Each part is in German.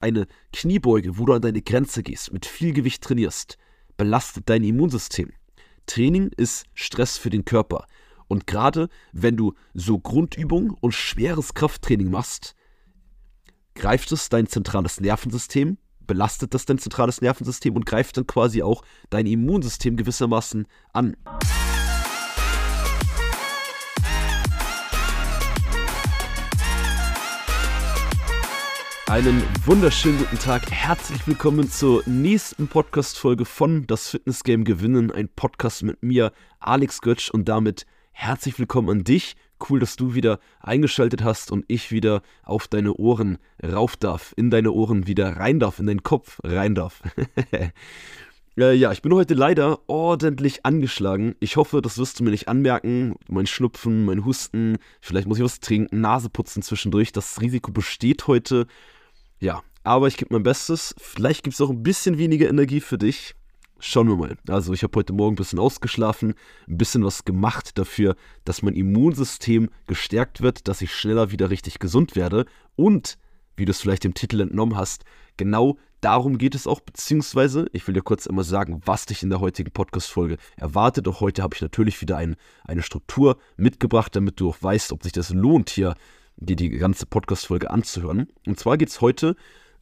Eine Kniebeuge, wo du an deine Grenze gehst, mit viel Gewicht trainierst, belastet dein Immunsystem. Training ist Stress für den Körper. Und gerade wenn du so Grundübungen und schweres Krafttraining machst, greift es dein zentrales Nervensystem, belastet das dein zentrales Nervensystem und greift dann quasi auch dein Immunsystem gewissermaßen an. Einen wunderschönen guten Tag. Herzlich willkommen zur nächsten Podcast-Folge von Das Fitness Game Gewinnen. Ein Podcast mit mir, Alex Götsch, und damit herzlich willkommen an dich. Cool, dass du wieder eingeschaltet hast und ich wieder auf deine Ohren rauf darf, in deine Ohren wieder rein darf, in deinen Kopf rein darf. Äh, ja, ich bin heute leider ordentlich angeschlagen. Ich hoffe, das wirst du mir nicht anmerken. Mein Schnupfen, mein Husten, vielleicht muss ich was trinken, Nase putzen zwischendurch. Das Risiko besteht heute. Ja, aber ich gebe mein Bestes. Vielleicht gibt es auch ein bisschen weniger Energie für dich. Schauen wir mal. Also ich habe heute Morgen ein bisschen ausgeschlafen, ein bisschen was gemacht dafür, dass mein Immunsystem gestärkt wird, dass ich schneller wieder richtig gesund werde. Und, wie du es vielleicht dem Titel entnommen hast, genau darum geht es auch, beziehungsweise, ich will dir kurz einmal sagen, was dich in der heutigen Podcast-Folge erwartet. Auch heute habe ich natürlich wieder ein, eine Struktur mitgebracht, damit du auch weißt, ob sich das lohnt, hier dir die ganze Podcast-Folge anzuhören. Und zwar geht es heute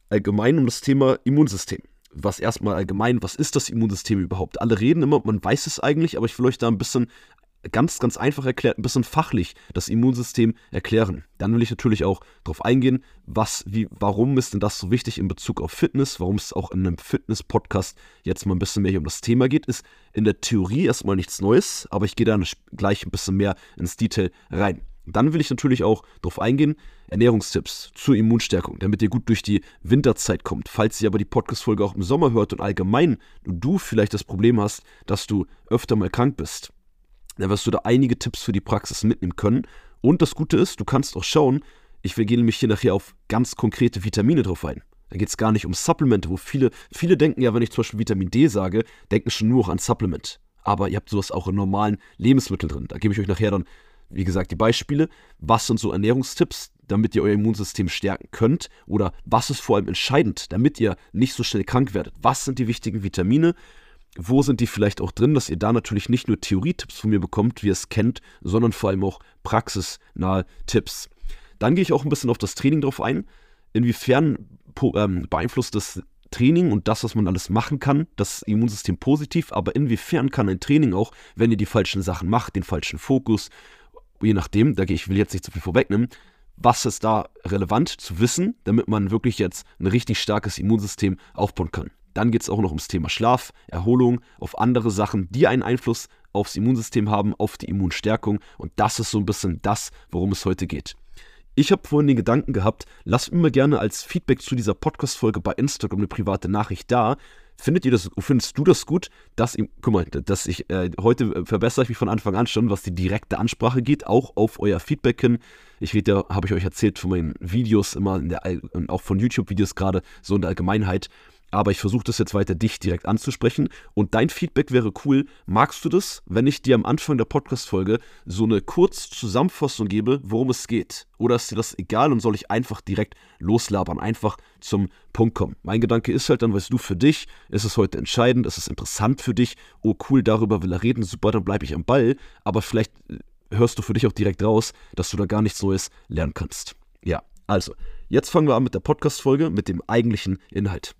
allgemein um das Thema Immunsystem. Was erstmal allgemein, was ist das Immunsystem überhaupt? Alle reden immer, man weiß es eigentlich, aber ich will euch da ein bisschen ganz, ganz einfach erklärt, ein bisschen fachlich das Immunsystem erklären. Dann will ich natürlich auch darauf eingehen, was, wie, warum ist denn das so wichtig in Bezug auf Fitness, warum es auch in einem Fitness-Podcast jetzt mal ein bisschen mehr hier um das Thema geht, ist in der Theorie erstmal nichts Neues, aber ich gehe da gleich ein bisschen mehr ins Detail rein. Dann will ich natürlich auch darauf eingehen, Ernährungstipps zur Immunstärkung, damit ihr gut durch die Winterzeit kommt. Falls ihr aber die Podcast-Folge auch im Sommer hört und allgemein du vielleicht das Problem hast, dass du öfter mal krank bist, dann wirst du da einige Tipps für die Praxis mitnehmen können. Und das Gute ist, du kannst auch schauen, ich gehe nämlich hier nachher auf ganz konkrete Vitamine drauf ein. Da geht es gar nicht um Supplemente, wo viele, viele denken ja, wenn ich zum Beispiel Vitamin D sage, denken schon nur an Supplement. Aber ihr habt sowas auch in normalen Lebensmitteln drin. Da gebe ich euch nachher dann wie gesagt, die Beispiele. Was sind so Ernährungstipps, damit ihr euer Immunsystem stärken könnt? Oder was ist vor allem entscheidend, damit ihr nicht so schnell krank werdet? Was sind die wichtigen Vitamine? Wo sind die vielleicht auch drin, dass ihr da natürlich nicht nur Theorietipps von mir bekommt, wie ihr es kennt, sondern vor allem auch praxisnahe Tipps. Dann gehe ich auch ein bisschen auf das Training drauf ein. Inwiefern ähm, beeinflusst das Training und das, was man alles machen kann, das Immunsystem positiv, aber inwiefern kann ein Training auch, wenn ihr die falschen Sachen macht, den falschen Fokus, je nachdem, da ich will jetzt nicht zu viel vorwegnehmen, was ist da relevant zu wissen, damit man wirklich jetzt ein richtig starkes Immunsystem aufbauen kann. Dann geht es auch noch ums Thema Schlaf, Erholung, auf andere Sachen, die einen Einfluss aufs Immunsystem haben, auf die Immunstärkung. Und das ist so ein bisschen das, worum es heute geht. Ich habe vorhin den Gedanken gehabt, lasst mir gerne als Feedback zu dieser Podcast-Folge bei Instagram eine private Nachricht da, Findet ihr das, findest du das gut, dass, guck mal, dass ich, äh, heute äh, verbessere ich mich von Anfang an schon, was die direkte Ansprache geht, auch auf euer Feedback hin. Ich rede ja, habe ich euch erzählt von meinen Videos immer, in der, auch von YouTube-Videos gerade, so in der Allgemeinheit. Aber ich versuche das jetzt weiter dich direkt anzusprechen. Und dein Feedback wäre cool. Magst du das, wenn ich dir am Anfang der Podcast-Folge so eine Kurzzusammenfassung gebe, worum es geht? Oder ist dir das egal und soll ich einfach direkt loslabern, einfach zum Punkt kommen? Mein Gedanke ist halt dann, weißt du, für dich ist es heute entscheidend, ist es interessant für dich. Oh cool, darüber will er reden, super, dann bleibe ich am Ball. Aber vielleicht äh, hörst du für dich auch direkt raus, dass du da gar nichts Neues lernen kannst. Ja, also, jetzt fangen wir an mit der Podcast-Folge, mit dem eigentlichen Inhalt.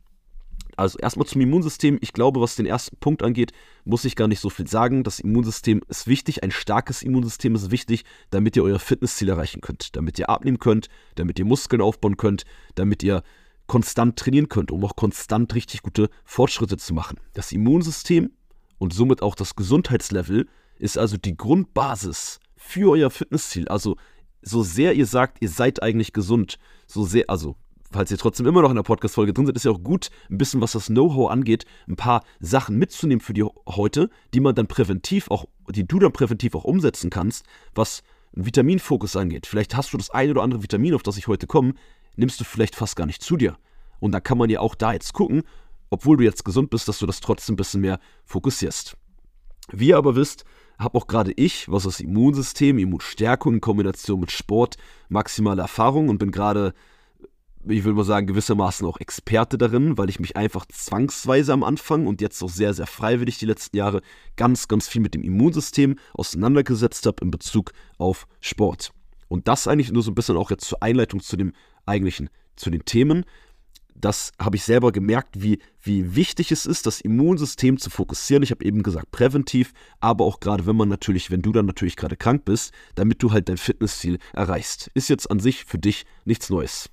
Also erstmal zum Immunsystem. Ich glaube, was den ersten Punkt angeht, muss ich gar nicht so viel sagen. Das Immunsystem ist wichtig. Ein starkes Immunsystem ist wichtig, damit ihr euer Fitnessziel erreichen könnt. Damit ihr abnehmen könnt, damit ihr Muskeln aufbauen könnt, damit ihr konstant trainieren könnt, um auch konstant richtig gute Fortschritte zu machen. Das Immunsystem und somit auch das Gesundheitslevel ist also die Grundbasis für euer Fitnessziel. Also so sehr ihr sagt, ihr seid eigentlich gesund, so sehr, also falls ihr trotzdem immer noch in der Podcast-Folge drin seid, ist ja auch gut, ein bisschen, was das Know-how angeht, ein paar Sachen mitzunehmen für die heute, die man dann präventiv auch, die du dann präventiv auch umsetzen kannst, was einen Vitaminfokus angeht. Vielleicht hast du das eine oder andere Vitamin, auf das ich heute komme, nimmst du vielleicht fast gar nicht zu dir. Und dann kann man ja auch da jetzt gucken, obwohl du jetzt gesund bist, dass du das trotzdem ein bisschen mehr fokussierst. Wie ihr aber wisst, habe auch gerade ich, was das Immunsystem, Immunstärkung in Kombination mit Sport, maximale Erfahrung und bin gerade ich würde mal sagen, gewissermaßen auch Experte darin, weil ich mich einfach zwangsweise am Anfang und jetzt auch sehr, sehr freiwillig die letzten Jahre ganz, ganz viel mit dem Immunsystem auseinandergesetzt habe in Bezug auf Sport. Und das eigentlich nur so ein bisschen auch jetzt zur Einleitung zu dem eigentlichen, zu den Themen. Das habe ich selber gemerkt, wie, wie wichtig es ist, das Immunsystem zu fokussieren. Ich habe eben gesagt, präventiv, aber auch gerade, wenn man natürlich, wenn du dann natürlich gerade krank bist, damit du halt dein Fitnessziel erreichst. Ist jetzt an sich für dich nichts Neues.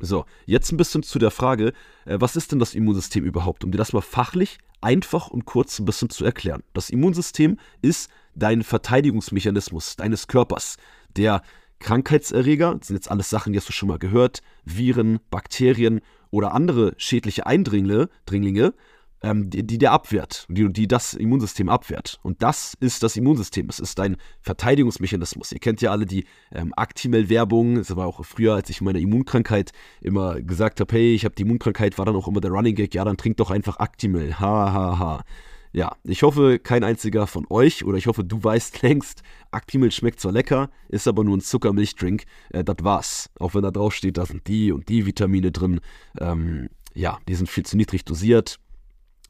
So, jetzt ein bisschen zu der Frage, äh, was ist denn das Immunsystem überhaupt? Um dir das mal fachlich einfach und kurz ein bisschen zu erklären. Das Immunsystem ist dein Verteidigungsmechanismus deines Körpers, der Krankheitserreger, das sind jetzt alles Sachen, die hast du schon mal gehört, Viren, Bakterien oder andere schädliche Eindringlinge, Dringlinge, ähm, die, die der abwehrt, die, die das Immunsystem abwehrt. Und das ist das Immunsystem. Es ist ein Verteidigungsmechanismus. Ihr kennt ja alle die ähm, Actimel-Werbung. Das war auch früher, als ich meine Immunkrankheit immer gesagt habe, hey, ich habe die Immunkrankheit, war dann auch immer der Running Gag, ja, dann trink doch einfach Actimel. Ha, ha, ha. Ja, ich hoffe, kein einziger von euch oder ich hoffe, du weißt längst, Actimel schmeckt zwar lecker, ist aber nur ein Zuckermilchdrink. Äh, das war's. Auch wenn da drauf steht, da sind die und die Vitamine drin. Ähm, ja, die sind viel zu niedrig dosiert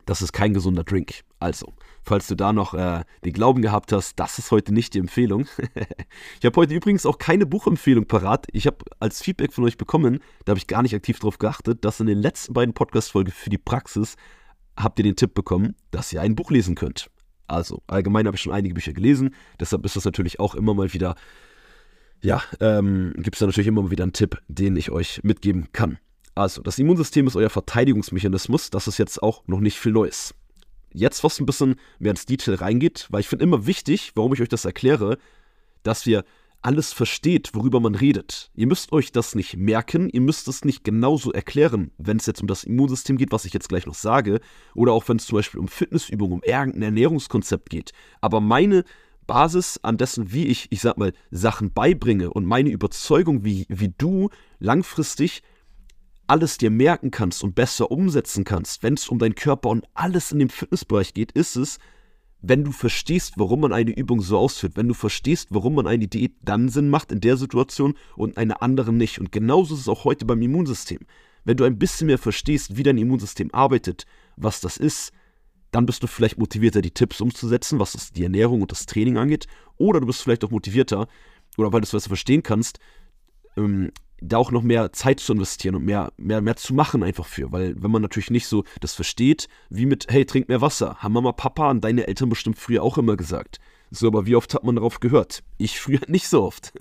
das ist kein gesunder Drink. Also, falls du da noch äh, den Glauben gehabt hast, das ist heute nicht die Empfehlung. ich habe heute übrigens auch keine Buchempfehlung parat. Ich habe als Feedback von euch bekommen, da habe ich gar nicht aktiv darauf geachtet, dass in den letzten beiden Podcast-Folgen für die Praxis habt ihr den Tipp bekommen, dass ihr ein Buch lesen könnt. Also, allgemein habe ich schon einige Bücher gelesen, deshalb ist das natürlich auch immer mal wieder, ja, ähm, gibt es da natürlich immer mal wieder einen Tipp, den ich euch mitgeben kann. Also, das Immunsystem ist euer Verteidigungsmechanismus. Das ist jetzt auch noch nicht viel Neues. Jetzt, was ein bisschen mehr ins Detail reingeht, weil ich finde immer wichtig, warum ich euch das erkläre, dass wir alles versteht, worüber man redet. Ihr müsst euch das nicht merken, ihr müsst es nicht genauso erklären, wenn es jetzt um das Immunsystem geht, was ich jetzt gleich noch sage, oder auch wenn es zum Beispiel um Fitnessübungen, um irgendein Ernährungskonzept geht. Aber meine Basis an dessen, wie ich, ich sag mal, Sachen beibringe und meine Überzeugung, wie, wie du langfristig alles dir merken kannst und besser umsetzen kannst, wenn es um deinen Körper und alles in dem Fitnessbereich geht, ist es, wenn du verstehst, warum man eine Übung so ausführt, wenn du verstehst, warum man eine Diät dann Sinn macht in der Situation und eine andere nicht. Und genauso ist es auch heute beim Immunsystem. Wenn du ein bisschen mehr verstehst, wie dein Immunsystem arbeitet, was das ist, dann bist du vielleicht motivierter, die Tipps umzusetzen, was die Ernährung und das Training angeht. Oder du bist vielleicht auch motivierter, oder weil du es besser verstehen kannst, ähm, da auch noch mehr Zeit zu investieren und mehr, mehr, mehr zu machen einfach für. Weil wenn man natürlich nicht so das versteht, wie mit, hey, trink mehr Wasser, haben Mama, Papa und deine Eltern bestimmt früher auch immer gesagt. So, aber wie oft hat man darauf gehört? Ich früher nicht so oft.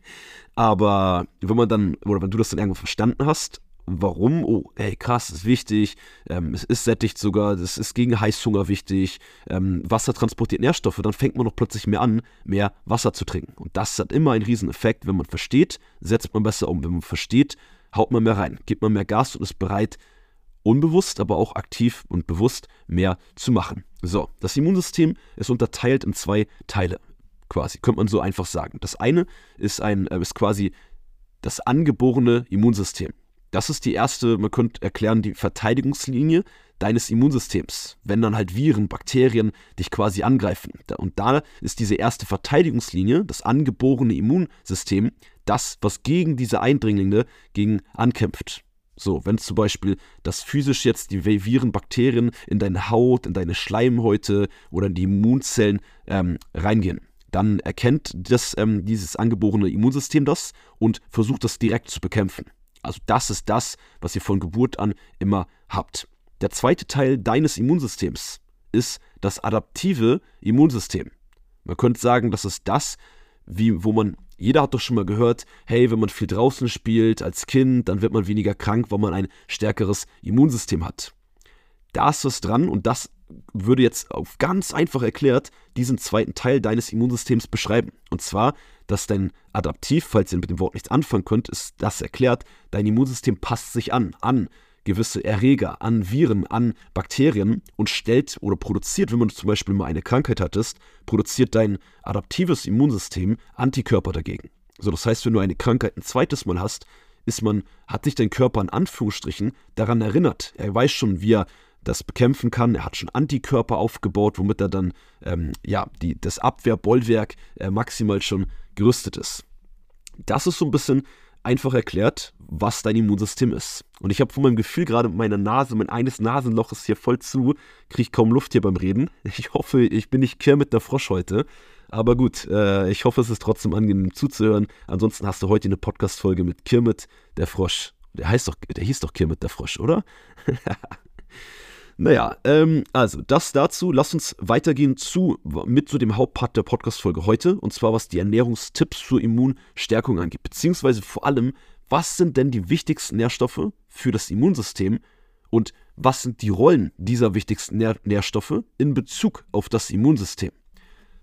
aber wenn man dann, oder wenn du das dann irgendwann verstanden hast, warum, oh, hey, krass, ist wichtig, ähm, es ist sättigt sogar, es ist gegen Heißhunger wichtig, ähm, Wasser transportiert Nährstoffe, dann fängt man noch plötzlich mehr an, mehr Wasser zu trinken. Und das hat immer einen riesen Effekt. Wenn man versteht, setzt man besser um. Wenn man versteht, haut man mehr rein, gibt man mehr Gas und ist bereit, unbewusst, aber auch aktiv und bewusst mehr zu machen. So, das Immunsystem ist unterteilt in zwei Teile, quasi, könnte man so einfach sagen. Das eine ist, ein, äh, ist quasi das angeborene Immunsystem. Das ist die erste, man könnte erklären, die Verteidigungslinie deines Immunsystems, wenn dann halt Viren, Bakterien dich quasi angreifen. Und da ist diese erste Verteidigungslinie, das angeborene Immunsystem, das, was gegen diese Eindringlinge gegen ankämpft. So, wenn zum Beispiel das physisch jetzt die Viren, Bakterien in deine Haut, in deine Schleimhäute oder in die Immunzellen ähm, reingehen, dann erkennt das, ähm, dieses angeborene Immunsystem das und versucht das direkt zu bekämpfen. Also das ist das, was ihr von Geburt an immer habt. Der zweite Teil deines Immunsystems ist das adaptive Immunsystem. Man könnte sagen, das ist das, wie, wo man, jeder hat doch schon mal gehört, hey, wenn man viel draußen spielt als Kind, dann wird man weniger krank, weil man ein stärkeres Immunsystem hat. Da ist was dran und das würde jetzt auf ganz einfach erklärt diesen zweiten Teil deines Immunsystems beschreiben. Und zwar, dass dein Adaptiv, falls ihr mit dem Wort nichts anfangen könnt, ist das erklärt, dein Immunsystem passt sich an, an gewisse Erreger, an Viren, an Bakterien und stellt oder produziert, wenn man zum Beispiel mal eine Krankheit hattest, produziert dein adaptives Immunsystem Antikörper dagegen. So, das heißt, wenn du eine Krankheit ein zweites Mal hast, ist man, hat sich dein Körper in Anführungsstrichen daran erinnert. Er weiß schon, wie er das bekämpfen kann. Er hat schon Antikörper aufgebaut, womit er dann ähm, ja, die, das Abwehrbollwerk äh, maximal schon gerüstet ist. Das ist so ein bisschen einfach erklärt, was dein Immunsystem ist. Und ich habe von meinem Gefühl gerade meine Nase, mein eines Nasenloch hier voll zu, kriege kaum Luft hier beim Reden. Ich hoffe, ich bin nicht Kermit der Frosch heute. Aber gut, äh, ich hoffe, es ist trotzdem angenehm zuzuhören. Ansonsten hast du heute eine Podcast-Folge mit Kirmit der Frosch. Der heißt doch, der hieß doch Kirmit der Frosch, oder? naja, ähm, also das dazu. Lass uns weitergehen zu, mit zu dem Hauptpart der Podcast-Folge heute. Und zwar, was die Ernährungstipps zur Immunstärkung angeht. Beziehungsweise vor allem, was sind denn die wichtigsten Nährstoffe für das Immunsystem und was sind die Rollen dieser wichtigsten Nähr Nährstoffe in Bezug auf das Immunsystem?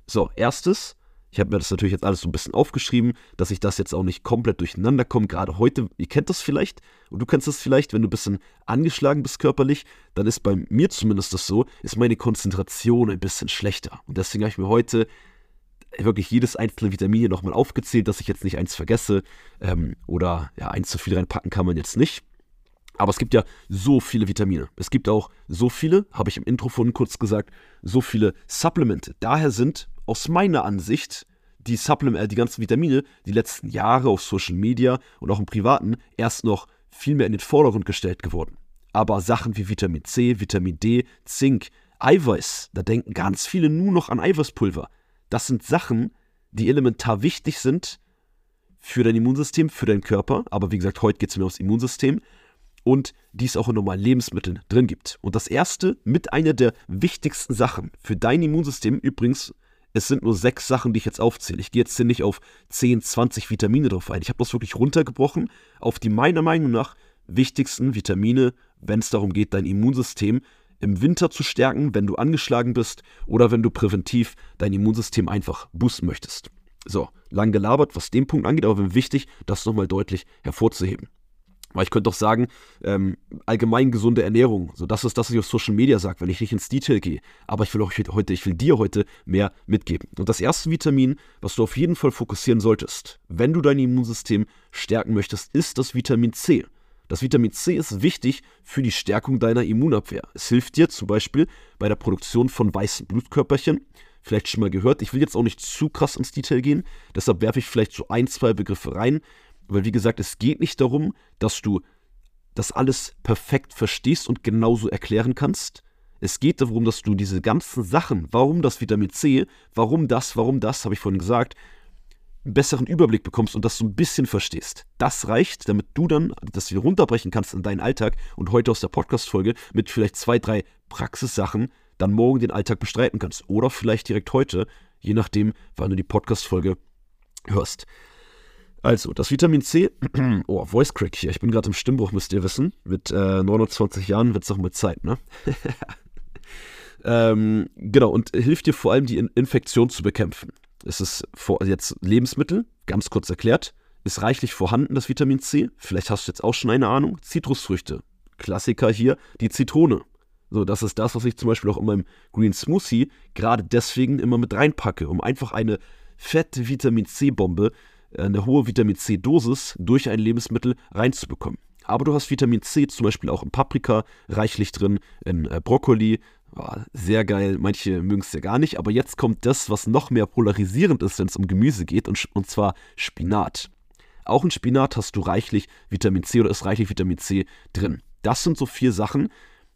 So, erstes, ich habe mir das natürlich jetzt alles so ein bisschen aufgeschrieben, dass ich das jetzt auch nicht komplett durcheinander komme. Gerade heute, ihr kennt das vielleicht und du kennst das vielleicht, wenn du ein bisschen angeschlagen bist körperlich, dann ist bei mir zumindest das so, ist meine Konzentration ein bisschen schlechter. Und deswegen habe ich mir heute wirklich jedes einzelne Vitamin hier nochmal aufgezählt, dass ich jetzt nicht eins vergesse. Ähm, oder ja, eins zu viel reinpacken kann man jetzt nicht. Aber es gibt ja so viele Vitamine. Es gibt auch so viele, habe ich im Intro vorhin kurz gesagt, so viele Supplemente. Daher sind aus meiner Ansicht die Supplement, äh, die ganzen Vitamine die letzten Jahre auf Social Media und auch im Privaten erst noch viel mehr in den Vordergrund gestellt geworden. Aber Sachen wie Vitamin C, Vitamin D, Zink, Eiweiß, da denken ganz viele nur noch an Eiweißpulver. Das sind Sachen, die elementar wichtig sind für dein Immunsystem, für deinen Körper. Aber wie gesagt, heute geht es mir ums Immunsystem und die es auch in normalen Lebensmitteln drin gibt. Und das erste, mit einer der wichtigsten Sachen für dein Immunsystem, übrigens, es sind nur sechs Sachen, die ich jetzt aufzähle. Ich gehe jetzt hier nicht auf 10, 20 Vitamine drauf ein. Ich habe das wirklich runtergebrochen auf die meiner Meinung nach wichtigsten Vitamine, wenn es darum geht, dein Immunsystem im Winter zu stärken, wenn du angeschlagen bist oder wenn du präventiv dein Immunsystem einfach boosten möchtest. So, lang gelabert, was den Punkt angeht, aber wichtig, das nochmal deutlich hervorzuheben. Weil ich könnte doch sagen, ähm, allgemein gesunde Ernährung. So, das ist das, was ich auf Social Media sage, wenn ich nicht ins Detail gehe. Aber ich will auch heute, ich will dir heute mehr mitgeben. Und das erste Vitamin, was du auf jeden Fall fokussieren solltest, wenn du dein Immunsystem stärken möchtest, ist das Vitamin C. Das Vitamin C ist wichtig für die Stärkung deiner Immunabwehr. Es hilft dir zum Beispiel bei der Produktion von weißen Blutkörperchen. Vielleicht schon mal gehört. Ich will jetzt auch nicht zu krass ins Detail gehen, deshalb werfe ich vielleicht so ein, zwei Begriffe rein, weil wie gesagt, es geht nicht darum, dass du das alles perfekt verstehst und genauso erklären kannst. Es geht darum, dass du diese ganzen Sachen, warum das Vitamin C, warum das, warum das, habe ich vorhin gesagt, einen besseren Überblick bekommst und das so ein bisschen verstehst. Das reicht, damit du dann das wieder runterbrechen kannst in deinen Alltag und heute aus der Podcast-Folge mit vielleicht zwei, drei Praxissachen dann morgen den Alltag bestreiten kannst. Oder vielleicht direkt heute, je nachdem, wann du die Podcast-Folge hörst. Also, das Vitamin C, oh, Voice Crack hier, ich bin gerade im Stimmbruch, müsst ihr wissen. Mit äh, 29 Jahren wird es auch mit Zeit, ne? ähm, genau, und hilft dir vor allem, die In Infektion zu bekämpfen. Es ist vor, jetzt Lebensmittel, ganz kurz erklärt, ist reichlich vorhanden, das Vitamin C. Vielleicht hast du jetzt auch schon eine Ahnung. Zitrusfrüchte, Klassiker hier, die Zitrone. So, das ist das, was ich zum Beispiel auch in meinem Green Smoothie gerade deswegen immer mit reinpacke, um einfach eine fette Vitamin C-Bombe eine hohe Vitamin C-Dosis durch ein Lebensmittel reinzubekommen. Aber du hast Vitamin C zum Beispiel auch in Paprika reichlich drin, in äh, Brokkoli. Oh, sehr geil, manche mögen es ja gar nicht. Aber jetzt kommt das, was noch mehr polarisierend ist, wenn es um Gemüse geht, und, und zwar Spinat. Auch in Spinat hast du reichlich Vitamin C oder ist reichlich Vitamin C drin. Das sind so vier Sachen,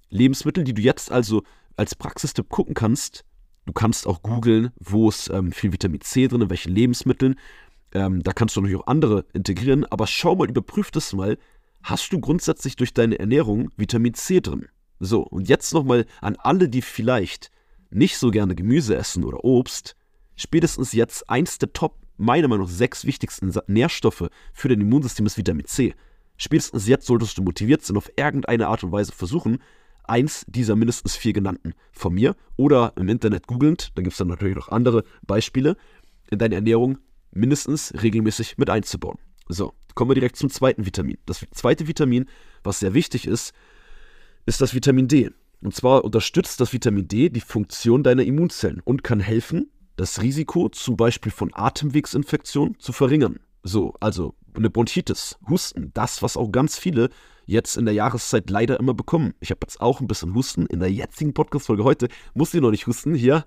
Lebensmittel, die du jetzt also als Praxistipp gucken kannst. Du kannst auch googeln, wo ist ähm, viel Vitamin C drin, in welchen Lebensmitteln. Ähm, da kannst du natürlich auch andere integrieren, aber schau mal, überprüf das mal. Hast du grundsätzlich durch deine Ernährung Vitamin C drin? So, und jetzt nochmal an alle, die vielleicht nicht so gerne Gemüse essen oder Obst. Spätestens jetzt eins der Top, meiner Meinung nach, sechs wichtigsten Nährstoffe für dein Immunsystem ist Vitamin C. Spätestens jetzt solltest du motiviert sein, auf irgendeine Art und Weise versuchen, eins dieser mindestens vier genannten von mir oder im Internet googelnd, da gibt es dann natürlich noch andere Beispiele, in deine Ernährung mindestens regelmäßig mit einzubauen. So, kommen wir direkt zum zweiten Vitamin. Das zweite Vitamin, was sehr wichtig ist, ist das Vitamin D. Und zwar unterstützt das Vitamin D die Funktion deiner Immunzellen und kann helfen, das Risiko zum Beispiel von Atemwegsinfektionen zu verringern. So, also eine Bronchitis, Husten, das, was auch ganz viele jetzt in der Jahreszeit leider immer bekommen. Ich habe jetzt auch ein bisschen Husten in der jetzigen Podcast-Folge heute. Muss ihr noch nicht husten. Hier,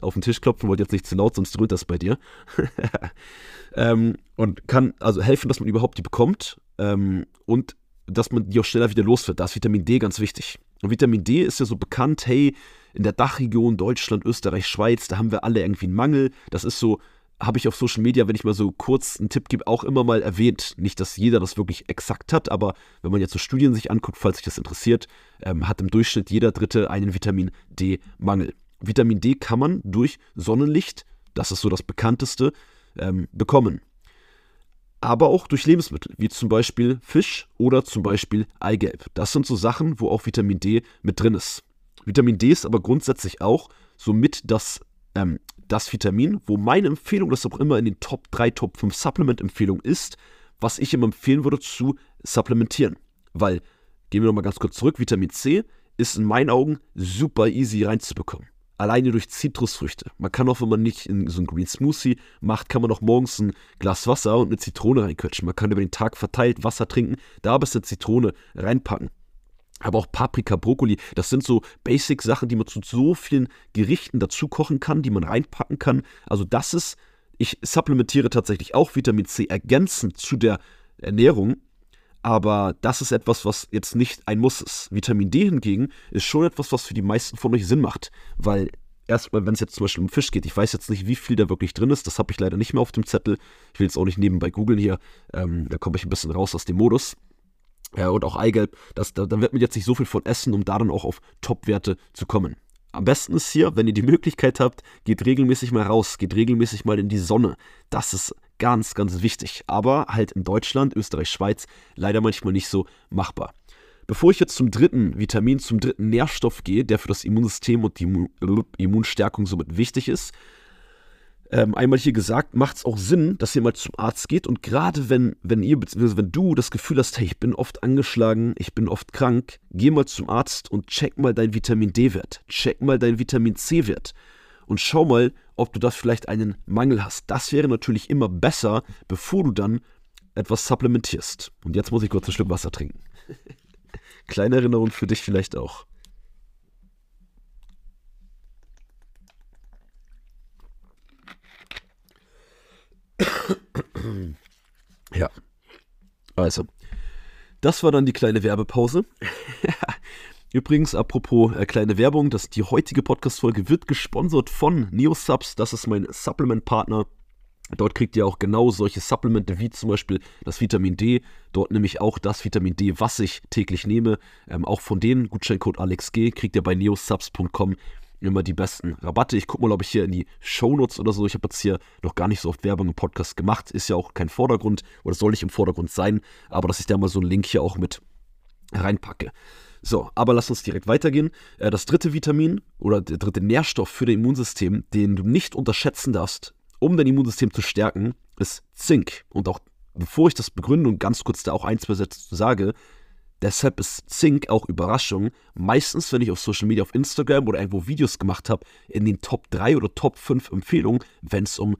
auf den Tisch klopfen, wollte jetzt nicht zu laut, sonst dröhnt das bei dir. ähm, und kann also helfen, dass man überhaupt die bekommt ähm, und dass man die auch schneller wieder los wird. Da ist Vitamin D ganz wichtig. Und Vitamin D ist ja so bekannt, hey, in der Dachregion Deutschland, Österreich, Schweiz, da haben wir alle irgendwie einen Mangel. Das ist so, habe ich auf Social Media, wenn ich mal so kurz einen Tipp gebe, auch immer mal erwähnt. Nicht, dass jeder das wirklich exakt hat, aber wenn man jetzt so Studien sich anguckt, falls sich das interessiert, ähm, hat im Durchschnitt jeder Dritte einen Vitamin D-Mangel. Vitamin D kann man durch Sonnenlicht, das ist so das bekannteste, ähm, bekommen. Aber auch durch Lebensmittel, wie zum Beispiel Fisch oder zum Beispiel Eigelb. Das sind so Sachen, wo auch Vitamin D mit drin ist. Vitamin D ist aber grundsätzlich auch somit das, ähm, das Vitamin, wo meine Empfehlung, das auch immer in den Top 3, Top 5 Supplement-Empfehlungen ist, was ich immer empfehlen würde zu supplementieren. Weil, gehen wir nochmal ganz kurz zurück, Vitamin C ist in meinen Augen super easy reinzubekommen alleine durch Zitrusfrüchte. Man kann auch, wenn man nicht in so einen Green Smoothie macht, kann man auch morgens ein Glas Wasser und eine Zitrone reinquetschen. Man kann über den Tag verteilt Wasser trinken, da aber eine Zitrone reinpacken. Aber auch Paprika, Brokkoli, das sind so Basic-Sachen, die man zu so vielen Gerichten dazu kochen kann, die man reinpacken kann. Also das ist, ich supplementiere tatsächlich auch Vitamin C ergänzend zu der Ernährung, aber das ist etwas, was jetzt nicht ein Muss ist. Vitamin D hingegen ist schon etwas, was für die meisten von euch Sinn macht, weil erstmal, wenn es jetzt zum Beispiel um Fisch geht, ich weiß jetzt nicht, wie viel da wirklich drin ist, das habe ich leider nicht mehr auf dem Zettel. Ich will jetzt auch nicht nebenbei googeln hier, ähm, da komme ich ein bisschen raus aus dem Modus. Ja, und auch Eigelb, das, da, da wird man jetzt nicht so viel von essen, um da dann auch auf Top-Werte zu kommen. Am besten ist hier, wenn ihr die Möglichkeit habt, geht regelmäßig mal raus, geht regelmäßig mal in die Sonne. Das ist ganz, ganz wichtig. Aber halt in Deutschland, Österreich, Schweiz leider manchmal nicht so machbar. Bevor ich jetzt zum dritten Vitamin, zum dritten Nährstoff gehe, der für das Immunsystem und die Immunstärkung somit wichtig ist, ähm, einmal hier gesagt, macht es auch Sinn, dass ihr mal zum Arzt geht und gerade wenn, wenn ihr, beziehungsweise wenn du das Gefühl hast, hey, ich bin oft angeschlagen, ich bin oft krank, geh mal zum Arzt und check mal deinen Vitamin D-Wert, check mal deinen Vitamin C-Wert und schau mal, ob du da vielleicht einen Mangel hast. Das wäre natürlich immer besser, bevor du dann etwas supplementierst. Und jetzt muss ich kurz ein Stück Wasser trinken. Kleine Erinnerung für dich vielleicht auch. Ja. Also, das war dann die kleine Werbepause. Übrigens, apropos äh, kleine Werbung, dass die heutige Podcast-Folge wird gesponsert von NeoSubs. Das ist mein Supplement-Partner. Dort kriegt ihr auch genau solche Supplemente wie zum Beispiel das Vitamin D. Dort nämlich auch das Vitamin D, was ich täglich nehme. Ähm, auch von denen, Gutscheincode AlexG, kriegt ihr bei neosubs.com immer die besten Rabatte. Ich gucke mal, ob ich hier in die Shownotes oder so, ich habe jetzt hier noch gar nicht so oft Werbung im Podcast gemacht, ist ja auch kein Vordergrund oder soll nicht im Vordergrund sein, aber dass ich da mal so einen Link hier auch mit reinpacke. So, aber lass uns direkt weitergehen. Äh, das dritte Vitamin oder der dritte Nährstoff für das Immunsystem, den du nicht unterschätzen darfst, um dein Immunsystem zu stärken, ist Zink. Und auch bevor ich das begründe und ganz kurz da auch ein, zwei Sätze sage, Deshalb ist Zink auch Überraschung. Meistens, wenn ich auf Social Media, auf Instagram oder irgendwo Videos gemacht habe, in den Top 3 oder Top 5 Empfehlungen, wenn es um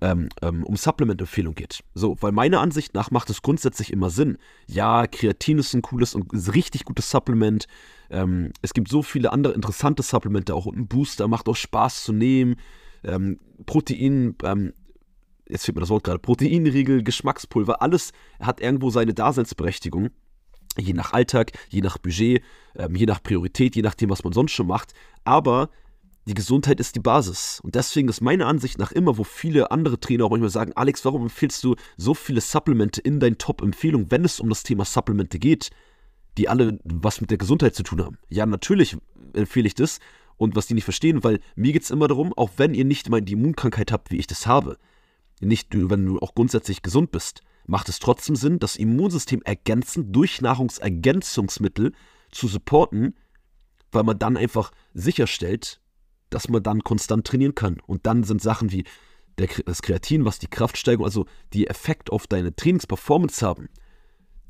ähm, ähm, um Supplement-Empfehlungen geht. So, weil meiner Ansicht nach macht es grundsätzlich immer Sinn. Ja, Kreatin ist ein cooles und richtig gutes Supplement. Ähm, es gibt so viele andere interessante Supplemente auch und ein Booster macht auch Spaß zu nehmen. Ähm, Protein, ähm, jetzt fehlt mir das Wort gerade, Proteinriegel, Geschmackspulver, alles hat irgendwo seine Daseinsberechtigung je nach Alltag, je nach Budget, ähm, je nach Priorität, je nachdem, was man sonst schon macht. Aber die Gesundheit ist die Basis. Und deswegen ist meiner Ansicht nach immer, wo viele andere Trainer auch manchmal sagen, Alex, warum empfiehlst du so viele Supplemente in deinen Top-Empfehlungen, wenn es um das Thema Supplemente geht, die alle was mit der Gesundheit zu tun haben? Ja, natürlich empfehle ich das. Und was die nicht verstehen, weil mir geht es immer darum, auch wenn ihr nicht immer die Immunkrankheit habt, wie ich das habe, nicht wenn du auch grundsätzlich gesund bist, macht es trotzdem Sinn, das Immunsystem ergänzend durch Nahrungsergänzungsmittel zu supporten, weil man dann einfach sicherstellt, dass man dann konstant trainieren kann. Und dann sind Sachen wie der, das Kreatin, was die Kraftsteigerung, also die Effekt auf deine Trainingsperformance haben,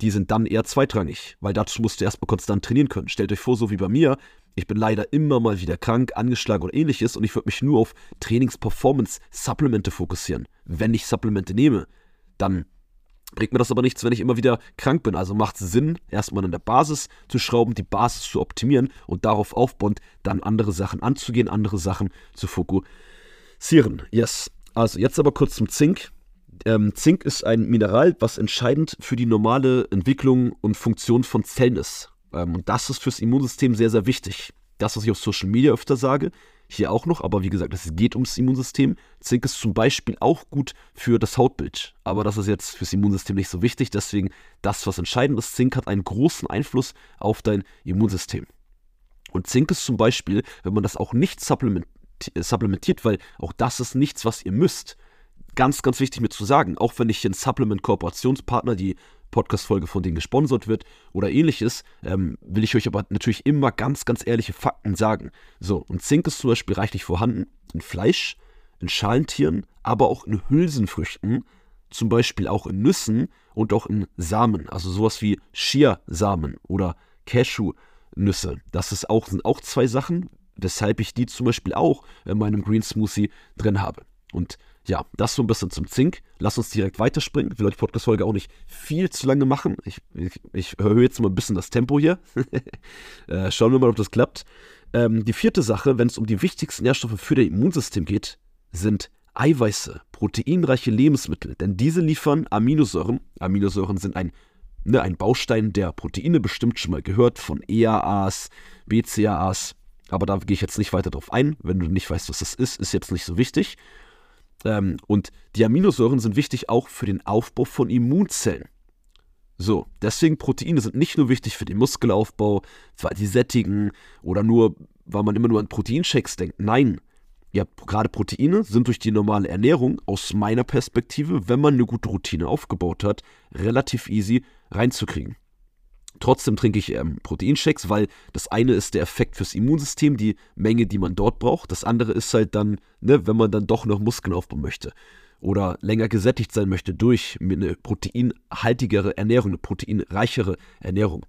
die sind dann eher zweitrangig, weil dazu musst du erstmal konstant trainieren können. Stellt euch vor, so wie bei mir, ich bin leider immer mal wieder krank, angeschlagen oder ähnliches und ich würde mich nur auf Trainingsperformance-Supplemente fokussieren. Wenn ich Supplemente nehme, dann bringt mir das aber nichts, wenn ich immer wieder krank bin. Also macht es Sinn, erstmal an der Basis zu schrauben, die Basis zu optimieren und darauf aufbauend dann andere Sachen anzugehen, andere Sachen zu fokussieren. Yes. Also jetzt aber kurz zum Zink. Ähm, Zink ist ein Mineral, was entscheidend für die normale Entwicklung und Funktion von Zellen ist. Ähm, und das ist fürs Immunsystem sehr, sehr wichtig. Das, was ich auf Social Media öfter sage, hier auch noch, aber wie gesagt, es geht ums Immunsystem. Zink ist zum Beispiel auch gut für das Hautbild, aber das ist jetzt fürs Immunsystem nicht so wichtig. Deswegen, das, was entscheidend ist, Zink hat einen großen Einfluss auf dein Immunsystem. Und Zink ist zum Beispiel, wenn man das auch nicht supplementiert, weil auch das ist nichts, was ihr müsst. Ganz, ganz wichtig mir zu sagen, auch wenn ich einen Supplement-Kooperationspartner, die Podcast-Folge von denen gesponsert wird oder ähnliches, ähm, will ich euch aber natürlich immer ganz, ganz ehrliche Fakten sagen. So, und Zink ist zum Beispiel reichlich vorhanden in Fleisch, in Schalentieren, aber auch in Hülsenfrüchten, zum Beispiel auch in Nüssen und auch in Samen, also sowas wie Chiasamen oder Cashewnüsse. Das ist auch, sind auch zwei Sachen, weshalb ich die zum Beispiel auch in meinem Green Smoothie drin habe. Und ja, das so ein bisschen zum Zink. Lass uns direkt weiterspringen. Ich will euch die Podcast-Folge auch nicht viel zu lange machen. Ich, ich, ich erhöhe jetzt mal ein bisschen das Tempo hier. äh, schauen wir mal, ob das klappt. Ähm, die vierte Sache, wenn es um die wichtigsten Nährstoffe für das Immunsystem geht, sind Eiweiße, proteinreiche Lebensmittel. Denn diese liefern Aminosäuren. Aminosäuren sind ein, ne, ein Baustein der Proteine, bestimmt schon mal gehört, von EAAs, BCAAs. Aber da gehe ich jetzt nicht weiter drauf ein. Wenn du nicht weißt, was das ist, ist jetzt nicht so wichtig. Ähm, und die Aminosäuren sind wichtig auch für den Aufbau von Immunzellen. So, deswegen Proteine sind nicht nur wichtig für den Muskelaufbau, weil sie sättigen oder nur, weil man immer nur an Proteinshakes denkt. Nein, ja, gerade Proteine sind durch die normale Ernährung aus meiner Perspektive, wenn man eine gute Routine aufgebaut hat, relativ easy reinzukriegen. Trotzdem trinke ich ähm, Proteinshakes, weil das eine ist der Effekt fürs Immunsystem, die Menge, die man dort braucht. Das andere ist halt dann, ne, wenn man dann doch noch Muskeln aufbauen möchte oder länger gesättigt sein möchte durch eine proteinhaltigere Ernährung, eine proteinreichere Ernährung.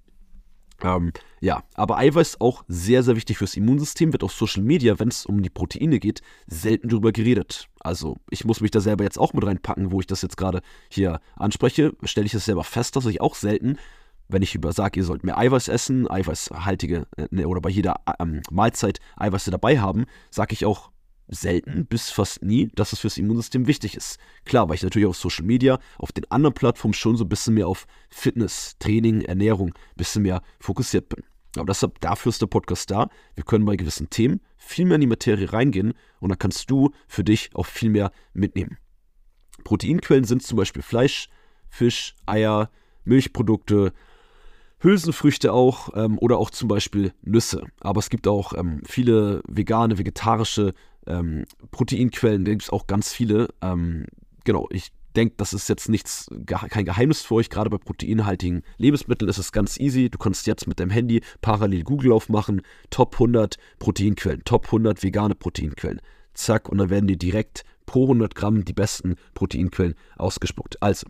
Ähm, ja, aber Eiweiß auch sehr, sehr wichtig fürs Immunsystem, wird auf Social Media, wenn es um die Proteine geht, selten drüber geredet. Also ich muss mich da selber jetzt auch mit reinpacken, wo ich das jetzt gerade hier anspreche, stelle ich es selber fest, dass ich auch selten wenn ich über sage, ihr sollt mehr Eiweiß essen, eiweißhaltige äh, ne, oder bei jeder ähm, Mahlzeit Eiweiße dabei haben, sage ich auch selten bis fast nie, dass es fürs Immunsystem wichtig ist. Klar, weil ich natürlich auf Social Media, auf den anderen Plattformen schon so ein bisschen mehr auf Fitness, Training, Ernährung ein bisschen mehr fokussiert bin. Aber deshalb, dafür ist der Podcast da. Wir können bei gewissen Themen viel mehr in die Materie reingehen und dann kannst du für dich auch viel mehr mitnehmen. Proteinquellen sind zum Beispiel Fleisch, Fisch, Eier, Milchprodukte, Hülsenfrüchte auch ähm, oder auch zum Beispiel Nüsse. Aber es gibt auch ähm, viele vegane, vegetarische ähm, Proteinquellen, da gibt es auch ganz viele. Ähm, genau, ich denke, das ist jetzt nichts, kein Geheimnis für euch. Gerade bei proteinhaltigen Lebensmitteln ist es ganz easy. Du kannst jetzt mit deinem Handy parallel Google aufmachen, Top 100 Proteinquellen, Top 100 vegane Proteinquellen. Zack, und dann werden dir direkt pro 100 Gramm die besten Proteinquellen ausgespuckt. Also,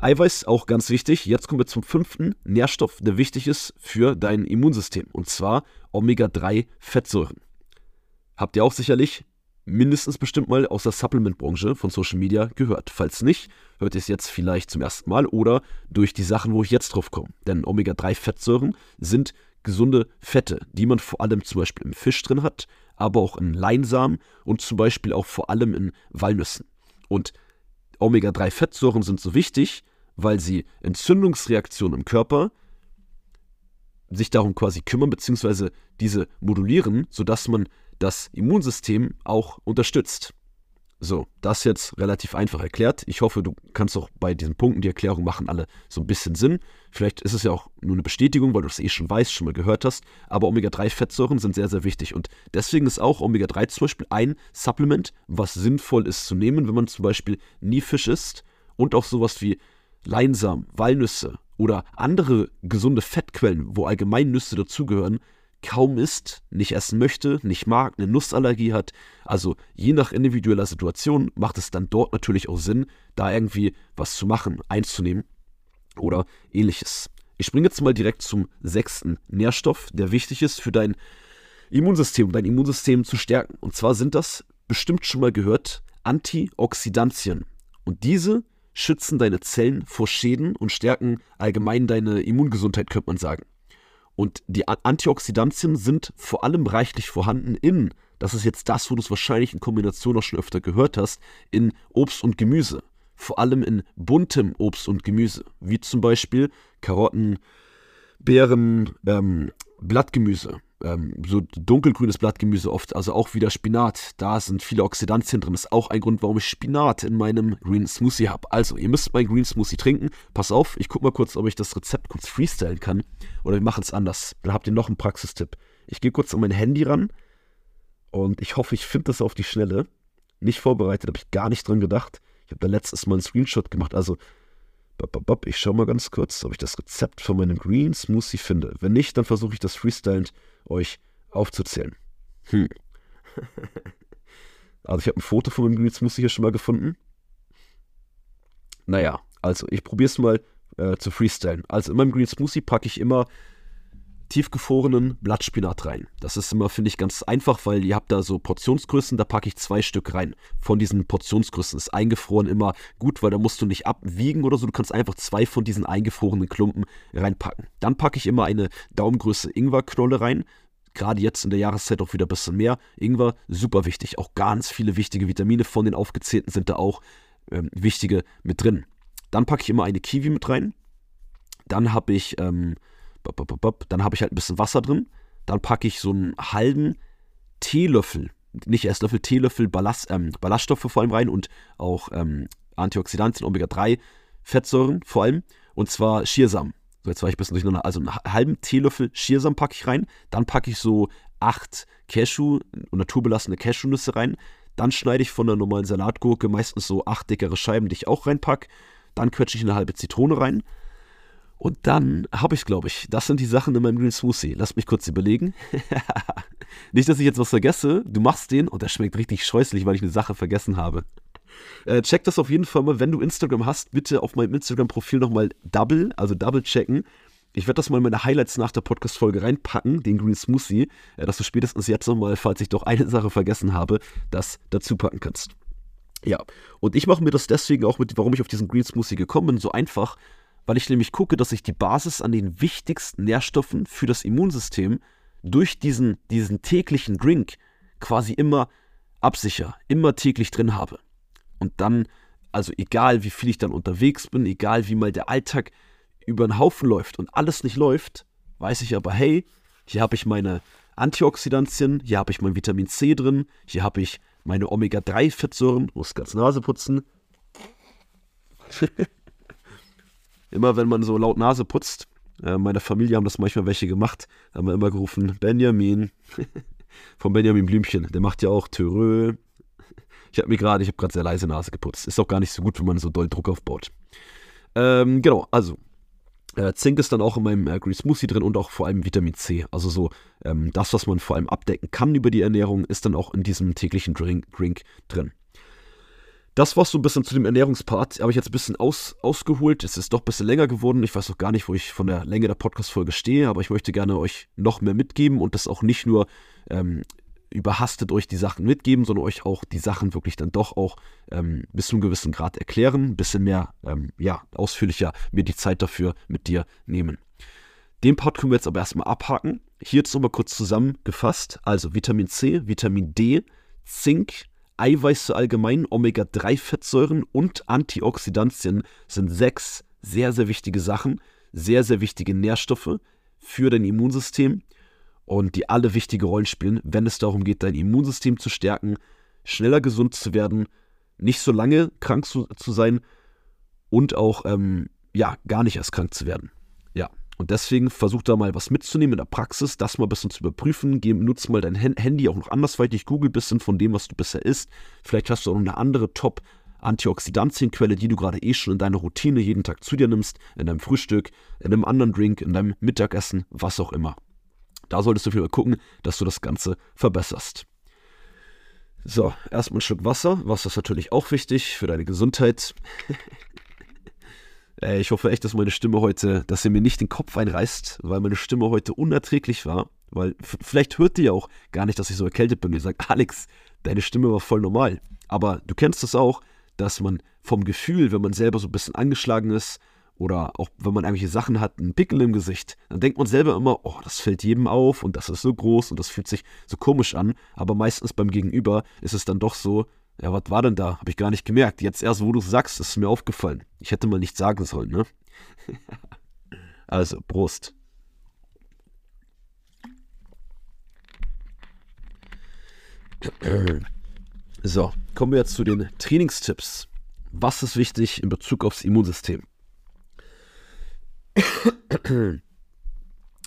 Eiweiß auch ganz wichtig. Jetzt kommen wir zum fünften Nährstoff, der wichtig ist für dein Immunsystem. Und zwar Omega-3-Fettsäuren. Habt ihr auch sicherlich mindestens bestimmt mal aus der Supplement-Branche von Social Media gehört. Falls nicht, hört ihr es jetzt vielleicht zum ersten Mal oder durch die Sachen, wo ich jetzt drauf komme. Denn Omega-3-Fettsäuren sind gesunde Fette, die man vor allem zum Beispiel im Fisch drin hat, aber auch in Leinsamen und zum Beispiel auch vor allem in Walnüssen. Und Omega-3-Fettsäuren sind so wichtig, weil sie Entzündungsreaktionen im Körper sich darum quasi kümmern, beziehungsweise diese modulieren, sodass man das Immunsystem auch unterstützt. So, das jetzt relativ einfach erklärt. Ich hoffe, du kannst auch bei diesen Punkten, die Erklärung machen alle so ein bisschen Sinn. Vielleicht ist es ja auch nur eine Bestätigung, weil du es eh schon weißt, schon mal gehört hast. Aber Omega-3-Fettsäuren sind sehr, sehr wichtig. Und deswegen ist auch Omega-3 zum Beispiel ein Supplement, was sinnvoll ist zu nehmen, wenn man zum Beispiel nie Fisch isst und auch sowas wie Leinsamen, Walnüsse oder andere gesunde Fettquellen, wo allgemein Nüsse dazugehören, kaum isst, nicht essen möchte, nicht mag, eine Nussallergie hat. Also je nach individueller Situation macht es dann dort natürlich auch Sinn, da irgendwie was zu machen, einzunehmen oder ähnliches. Ich springe jetzt mal direkt zum sechsten Nährstoff, der wichtig ist für dein Immunsystem, um dein Immunsystem zu stärken. Und zwar sind das, bestimmt schon mal gehört, Antioxidantien. Und diese schützen deine Zellen vor Schäden und stärken allgemein deine Immungesundheit, könnte man sagen. Und die Antioxidantien sind vor allem reichlich vorhanden in, das ist jetzt das, wo du es wahrscheinlich in Kombination auch schon öfter gehört hast, in Obst und Gemüse. Vor allem in buntem Obst und Gemüse, wie zum Beispiel Karotten, Beeren, ähm, Blattgemüse, ähm, so dunkelgrünes Blattgemüse oft, also auch wieder Spinat. Da sind viele Oxidantien drin. Ist auch ein Grund, warum ich Spinat in meinem Green Smoothie habe. Also, ihr müsst meinen Green Smoothie trinken. Pass auf, ich gucke mal kurz, ob ich das Rezept kurz freestylen kann. Oder wir machen es anders. Dann habt ihr noch einen Praxistipp. Ich gehe kurz an mein Handy ran und ich hoffe, ich finde das auf die Schnelle. Nicht vorbereitet, habe ich gar nicht dran gedacht. Ich habe da letztes Mal einen Screenshot gemacht. Also, ich schaue mal ganz kurz, ob ich das Rezept von meinem Green Smoothie finde. Wenn nicht, dann versuche ich das freestylend euch aufzuzählen. Hm. also ich habe ein Foto von meinem Green Smoothie hier schon mal gefunden. Naja, also ich probiere es mal äh, zu freestylen. Also in meinem Green Smoothie packe ich immer tiefgefrorenen Blattspinat rein. Das ist immer, finde ich, ganz einfach, weil ihr habt da so Portionsgrößen, da packe ich zwei Stück rein. Von diesen Portionsgrößen ist eingefroren immer gut, weil da musst du nicht abwiegen oder so. Du kannst einfach zwei von diesen eingefrorenen Klumpen reinpacken. Dann packe ich immer eine Daumengröße Ingwerknolle rein. Gerade jetzt in der Jahreszeit auch wieder ein bisschen mehr. Ingwer, super wichtig. Auch ganz viele wichtige Vitamine von den aufgezählten sind da auch ähm, wichtige mit drin. Dann packe ich immer eine Kiwi mit rein. Dann habe ich ähm, dann habe ich halt ein bisschen Wasser drin. Dann packe ich so einen halben Teelöffel, nicht erst Löffel, Teelöffel Ballast, ähm, Ballaststoffe vor allem rein und auch ähm, Antioxidantien, Omega-3, Fettsäuren vor allem. Und zwar Schiersamen. So, jetzt war ich ein bisschen durcheinander. Also einen halben Teelöffel Schiersamen packe ich rein. Dann packe ich so acht Cashew, naturbelassene Cashewnüsse rein. Dann schneide ich von der normalen Salatgurke meistens so acht dickere Scheiben, die ich auch reinpacke. Dann quetsche ich eine halbe Zitrone rein. Und dann habe ich, glaube ich, das sind die Sachen in meinem Green Smoothie. Lass mich kurz überlegen. Nicht, dass ich jetzt was vergesse. Du machst den und der schmeckt richtig scheußlich, weil ich eine Sache vergessen habe. Äh, check das auf jeden Fall mal, wenn du Instagram hast, bitte auf meinem Instagram-Profil nochmal double, also double checken. Ich werde das mal in meine Highlights nach der Podcast-Folge reinpacken, den Green Smoothie, äh, dass du spätestens jetzt nochmal, falls ich doch eine Sache vergessen habe, das dazu packen kannst. Ja, und ich mache mir das deswegen auch mit, warum ich auf diesen Green Smoothie gekommen bin, so einfach, weil ich nämlich gucke, dass ich die Basis an den wichtigsten Nährstoffen für das Immunsystem durch diesen, diesen täglichen Drink quasi immer absicher, immer täglich drin habe. Und dann, also egal wie viel ich dann unterwegs bin, egal wie mal der Alltag über den Haufen läuft und alles nicht läuft, weiß ich aber, hey, hier habe ich meine Antioxidantien, hier habe ich mein Vitamin C drin, hier habe ich meine Omega-3-Fettsäuren, muss ganz Nase putzen. immer wenn man so laut Nase putzt, äh, meine Familie haben das manchmal welche gemacht, haben wir immer gerufen, Benjamin, von Benjamin Blümchen, der macht ja auch Törö. Ich habe mir gerade, ich habe gerade sehr leise Nase geputzt. Ist auch gar nicht so gut, wenn man so doll Druck aufbaut. Ähm, genau, also äh, Zink ist dann auch in meinem äh, Green Smoothie drin und auch vor allem Vitamin C. Also so ähm, das, was man vor allem abdecken kann über die Ernährung, ist dann auch in diesem täglichen Drink, Drink drin. Das war so ein bisschen zu dem Ernährungspart. Habe ich jetzt ein bisschen aus, ausgeholt. Es ist doch ein bisschen länger geworden. Ich weiß auch gar nicht, wo ich von der Länge der Podcast-Folge stehe, aber ich möchte gerne euch noch mehr mitgeben und das auch nicht nur ähm, überhastet euch die Sachen mitgeben, sondern euch auch die Sachen wirklich dann doch auch ähm, bis zu einem gewissen Grad erklären, ein bisschen mehr, ähm, ja, ausführlicher mir die Zeit dafür mit dir nehmen. Den Part können wir jetzt aber erstmal abhaken. Hier jetzt nochmal kurz zusammengefasst. Also Vitamin C, Vitamin D, Zink, Eiweiße allgemein, Omega-3-Fettsäuren und Antioxidantien sind sechs sehr, sehr wichtige Sachen, sehr, sehr wichtige Nährstoffe für dein Immunsystem und die alle wichtige Rollen spielen, wenn es darum geht, dein Immunsystem zu stärken, schneller gesund zu werden, nicht so lange krank zu, zu sein und auch ähm, ja, gar nicht erst krank zu werden. Und deswegen versuch da mal was mitzunehmen in der Praxis, das mal ein bisschen zu überprüfen. Geh, nutz mal dein Handy auch noch andersweitig, google ein bisschen von dem, was du bisher isst. Vielleicht hast du auch noch eine andere Top- Antioxidantienquelle, die du gerade eh schon in deiner Routine jeden Tag zu dir nimmst, in deinem Frühstück, in einem anderen Drink, in deinem Mittagessen, was auch immer. Da solltest du viel gucken, dass du das Ganze verbesserst. So, erstmal ein Schluck Wasser. Wasser ist natürlich auch wichtig für deine Gesundheit. Äh, ich hoffe echt, dass meine Stimme heute, dass ihr mir nicht den Kopf einreißt, weil meine Stimme heute unerträglich war. Weil vielleicht hört ihr ja auch gar nicht, dass ich so erkältet bin. Ihr sagt, Alex, deine Stimme war voll normal. Aber du kennst es auch, dass man vom Gefühl, wenn man selber so ein bisschen angeschlagen ist oder auch wenn man irgendwelche Sachen hat, einen Pickel im Gesicht, dann denkt man selber immer, oh, das fällt jedem auf und das ist so groß und das fühlt sich so komisch an. Aber meistens beim Gegenüber ist es dann doch so, ja, was war denn da? Habe ich gar nicht gemerkt. Jetzt erst, wo du es sagst, ist mir aufgefallen. Ich hätte mal nichts sagen sollen, ne? also, Prost. So, kommen wir jetzt zu den Trainingstipps. Was ist wichtig in Bezug aufs Immunsystem?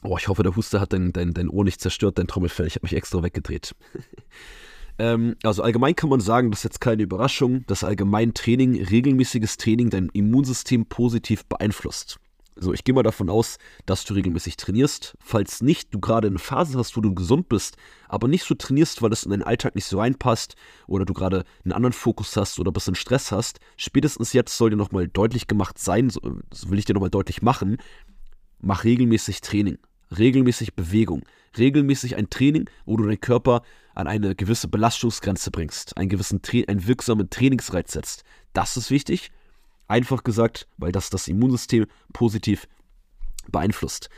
Oh, ich hoffe, der Huster hat dein, dein, dein Ohr nicht zerstört, dein Trommelfell. Ich habe mich extra weggedreht. ähm, also allgemein kann man sagen, das ist jetzt keine Überraschung, dass allgemein Training, regelmäßiges Training dein Immunsystem positiv beeinflusst. So, ich gehe mal davon aus, dass du regelmäßig trainierst. Falls nicht, du gerade eine Phase hast, wo du gesund bist, aber nicht so trainierst, weil es in deinen Alltag nicht so reinpasst oder du gerade einen anderen Fokus hast oder ein bisschen Stress hast, spätestens jetzt soll dir nochmal deutlich gemacht sein, so, das will ich dir nochmal deutlich machen, mach regelmäßig Training, regelmäßig Bewegung, regelmäßig ein Training, wo du deinen Körper an eine gewisse Belastungsgrenze bringst, einen gewissen, einen wirksamen Trainingsreiz setzt. Das ist wichtig Einfach gesagt, weil das das Immunsystem positiv beeinflusst.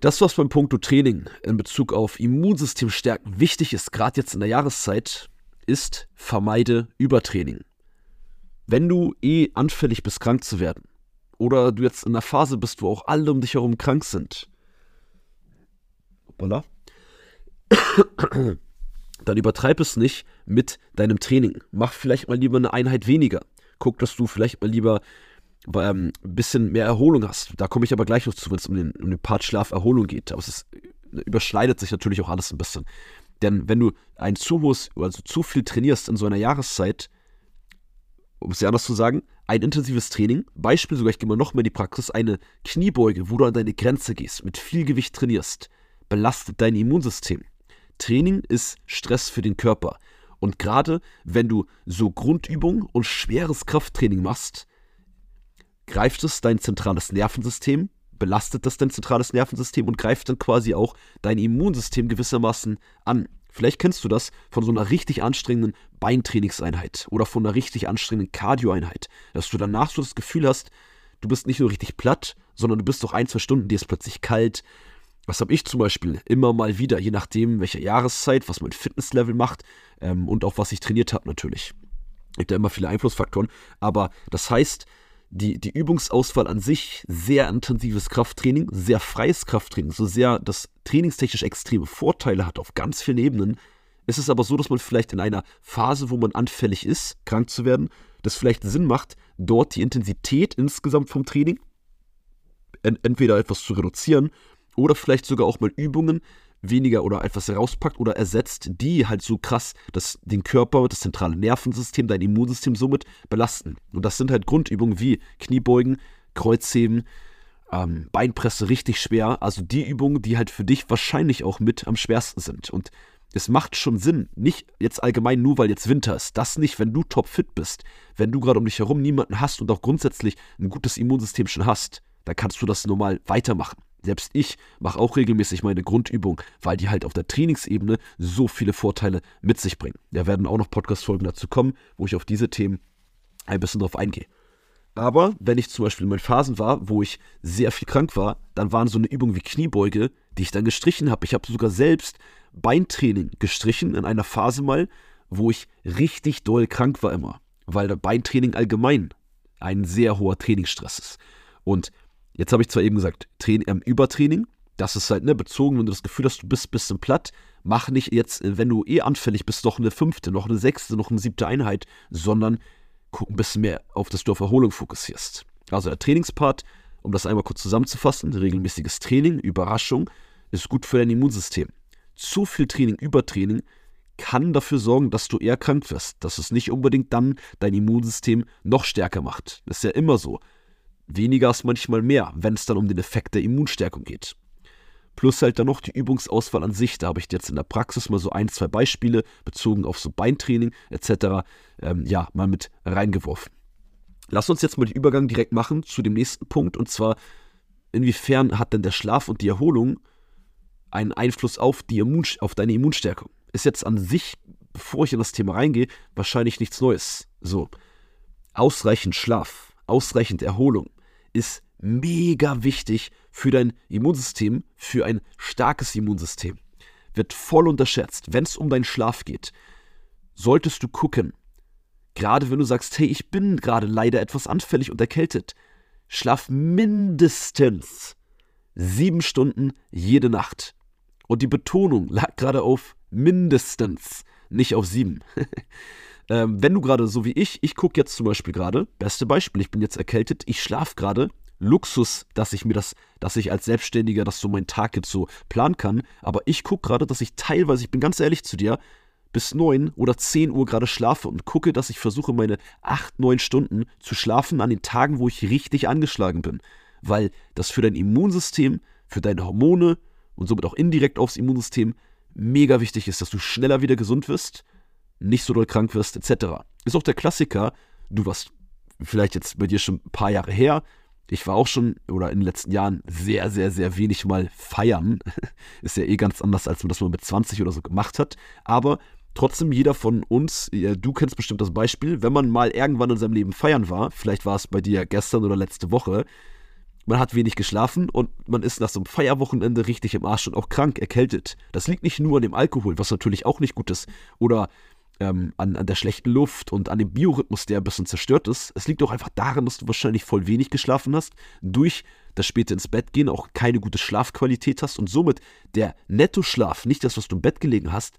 Das, was beim Punkt Training in Bezug auf Immunsystem stärken wichtig ist, gerade jetzt in der Jahreszeit, ist vermeide Übertraining. Wenn du eh anfällig bist, krank zu werden, oder du jetzt in einer Phase bist, wo auch alle um dich herum krank sind, Hoppala. dann übertreib es nicht mit deinem Training. Mach vielleicht mal lieber eine Einheit weniger guck, dass du vielleicht mal lieber ähm, ein bisschen mehr Erholung hast. Da komme ich aber gleich noch zu, wenn es um den, um den Part Schlaf-Erholung geht. Aber es ist, überschneidet sich natürlich auch alles ein bisschen. Denn wenn du ein zu hohes, also zu viel trainierst in so einer Jahreszeit, um es ja anders zu sagen, ein intensives Training, Beispiel sogar, ich gehe mal noch mehr in die Praxis, eine Kniebeuge, wo du an deine Grenze gehst, mit viel Gewicht trainierst, belastet dein Immunsystem. Training ist Stress für den Körper. Und gerade wenn du so Grundübungen und schweres Krafttraining machst, greift es dein zentrales Nervensystem, belastet das dein zentrales Nervensystem und greift dann quasi auch dein Immunsystem gewissermaßen an. Vielleicht kennst du das von so einer richtig anstrengenden Beintrainingseinheit oder von einer richtig anstrengenden Cardioeinheit, dass du danach so das Gefühl hast, du bist nicht nur richtig platt, sondern du bist doch ein, zwei Stunden, dir ist plötzlich kalt, was habe ich zum Beispiel immer mal wieder, je nachdem, welche Jahreszeit, was mein Fitnesslevel macht ähm, und auch was ich trainiert habe natürlich. Gibt ja immer viele Einflussfaktoren. Aber das heißt, die, die Übungsauswahl an sich, sehr intensives Krafttraining, sehr freies Krafttraining, so sehr das trainingstechnisch extreme Vorteile hat auf ganz vielen Ebenen, ist es aber so, dass man vielleicht in einer Phase, wo man anfällig ist, krank zu werden, das vielleicht Sinn macht, dort die Intensität insgesamt vom Training entweder etwas zu reduzieren oder vielleicht sogar auch mal Übungen weniger oder etwas rauspackt oder ersetzt, die halt so krass das, den Körper, das zentrale Nervensystem, dein Immunsystem somit belasten. Und das sind halt Grundübungen wie Kniebeugen, Kreuzheben, ähm, Beinpresse richtig schwer. Also die Übungen, die halt für dich wahrscheinlich auch mit am schwersten sind. Und es macht schon Sinn, nicht jetzt allgemein nur, weil jetzt Winter ist. Das nicht, wenn du topfit bist, wenn du gerade um dich herum niemanden hast und auch grundsätzlich ein gutes Immunsystem schon hast, dann kannst du das normal weitermachen. Selbst ich mache auch regelmäßig meine Grundübung, weil die halt auf der Trainingsebene so viele Vorteile mit sich bringen. Da werden auch noch Podcast-Folgen dazu kommen, wo ich auf diese Themen ein bisschen drauf eingehe. Aber wenn ich zum Beispiel in meinen Phasen war, wo ich sehr viel krank war, dann waren so eine Übung wie Kniebeuge, die ich dann gestrichen habe. Ich habe sogar selbst Beintraining gestrichen in einer Phase mal, wo ich richtig doll krank war immer, weil der Beintraining allgemein ein sehr hoher Trainingsstress ist. Und Jetzt habe ich zwar eben gesagt, Training, ähm, Übertraining, das ist halt ne, bezogen, wenn du das Gefühl hast, du bist ein bisschen platt, mach nicht jetzt, äh, wenn du eh anfällig bist, noch eine fünfte, noch eine sechste, noch eine siebte Einheit, sondern guck ein bisschen mehr auf das du auf Erholung fokussierst. Also der Trainingspart, um das einmal kurz zusammenzufassen, regelmäßiges Training, Überraschung, ist gut für dein Immunsystem. Zu viel Training, Übertraining kann dafür sorgen, dass du eher krank wirst, dass es nicht unbedingt dann dein Immunsystem noch stärker macht. Das ist ja immer so. Weniger ist manchmal mehr, wenn es dann um den Effekt der Immunstärkung geht. Plus halt dann noch die Übungsauswahl an sich. Da habe ich jetzt in der Praxis mal so ein, zwei Beispiele bezogen auf so Beintraining etc. Ähm, ja, mal mit reingeworfen. Lass uns jetzt mal den Übergang direkt machen zu dem nächsten Punkt und zwar, inwiefern hat denn der Schlaf und die Erholung einen Einfluss auf, die Immun auf deine Immunstärkung? Ist jetzt an sich, bevor ich in das Thema reingehe, wahrscheinlich nichts Neues. So, Ausreichend Schlaf, ausreichend Erholung ist mega wichtig für dein Immunsystem, für ein starkes Immunsystem. Wird voll unterschätzt. Wenn es um deinen Schlaf geht, solltest du gucken, gerade wenn du sagst, hey, ich bin gerade leider etwas anfällig und erkältet, schlaf mindestens sieben Stunden jede Nacht. Und die Betonung lag gerade auf mindestens, nicht auf sieben. ähm, wenn du gerade so wie ich, ich gucke jetzt zum Beispiel gerade, beste Beispiel, ich bin jetzt erkältet, ich schlafe gerade, Luxus, dass ich mir das, dass ich als Selbstständiger das so meinen Tag jetzt so planen kann, aber ich gucke gerade, dass ich teilweise, ich bin ganz ehrlich zu dir, bis 9 oder 10 Uhr gerade schlafe und gucke, dass ich versuche, meine 8, 9 Stunden zu schlafen an den Tagen, wo ich richtig angeschlagen bin. Weil das für dein Immunsystem, für deine Hormone und somit auch indirekt aufs Immunsystem mega wichtig ist, dass du schneller wieder gesund wirst, nicht so doll krank wirst, etc. Ist auch der Klassiker, du warst vielleicht jetzt bei dir schon ein paar Jahre her, ich war auch schon oder in den letzten Jahren sehr, sehr, sehr wenig mal feiern. Ist ja eh ganz anders, als man das mal mit 20 oder so gemacht hat. Aber trotzdem jeder von uns, du kennst bestimmt das Beispiel, wenn man mal irgendwann in seinem Leben feiern war, vielleicht war es bei dir gestern oder letzte Woche, man hat wenig geschlafen und man ist nach so einem Feierwochenende richtig im Arsch und auch krank, erkältet. Das liegt nicht nur an dem Alkohol, was natürlich auch nicht gut ist, oder ähm, an, an der schlechten Luft und an dem Biorhythmus, der ein bisschen zerstört ist. Es liegt auch einfach daran, dass du wahrscheinlich voll wenig geschlafen hast, durch das späte ins Bett gehen auch keine gute Schlafqualität hast und somit der Nettoschlaf, nicht das, was du im Bett gelegen hast,